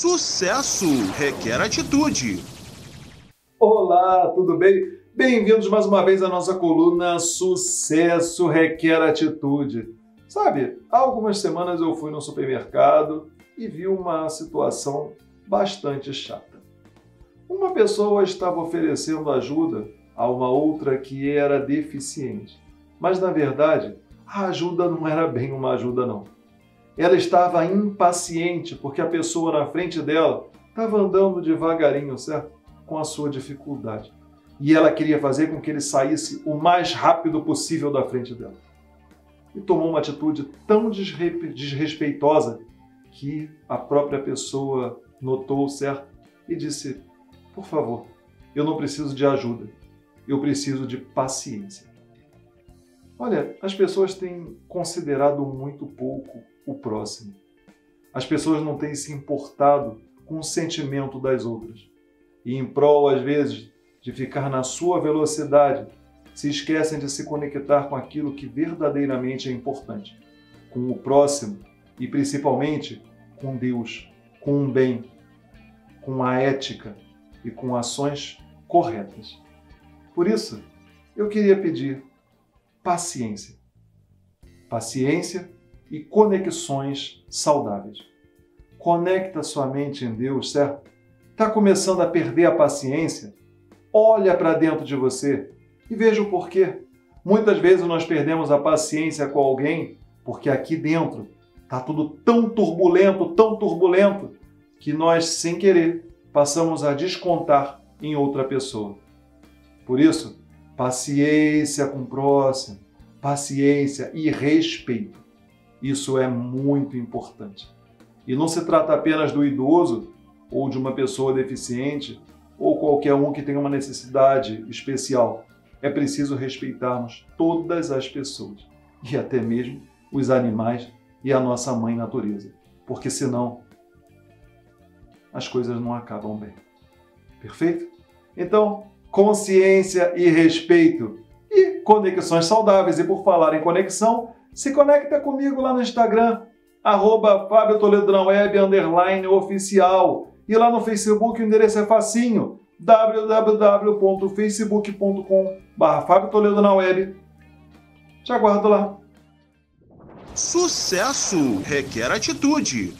Sucesso requer atitude. Olá, tudo bem? Bem-vindos mais uma vez à nossa coluna Sucesso requer atitude. Sabe, há algumas semanas eu fui no supermercado e vi uma situação bastante chata. Uma pessoa estava oferecendo ajuda a uma outra que era deficiente, mas na verdade a ajuda não era bem uma ajuda não ela estava impaciente porque a pessoa na frente dela estava andando devagarinho, certo? Com a sua dificuldade. E ela queria fazer com que ele saísse o mais rápido possível da frente dela. E tomou uma atitude tão desrespeitosa que a própria pessoa notou, certo? E disse: Por favor, eu não preciso de ajuda, eu preciso de paciência. Olha, as pessoas têm considerado muito pouco o próximo. As pessoas não têm se importado com o sentimento das outras. E em prol, às vezes, de ficar na sua velocidade, se esquecem de se conectar com aquilo que verdadeiramente é importante, com o próximo e principalmente com Deus, com o bem, com a ética e com ações corretas. Por isso, eu queria pedir paciência. Paciência e conexões saudáveis. Conecta sua mente em Deus, certo? Está começando a perder a paciência? Olha para dentro de você e veja o porquê. Muitas vezes nós perdemos a paciência com alguém porque aqui dentro está tudo tão turbulento, tão turbulento, que nós, sem querer, passamos a descontar em outra pessoa. Por isso, paciência com o próximo, paciência e respeito. Isso é muito importante. E não se trata apenas do idoso ou de uma pessoa deficiente ou qualquer um que tenha uma necessidade especial. É preciso respeitarmos todas as pessoas e até mesmo os animais e a nossa mãe natureza, porque senão as coisas não acabam bem. Perfeito? Então, consciência e respeito e conexões saudáveis. E por falar em conexão, se conecta comigo lá no Instagram, arroba Fábio Toledo na web, underline oficial. E lá no Facebook o endereço é facinho, www.facebook.com barra na web. Te aguardo lá. Sucesso requer atitude.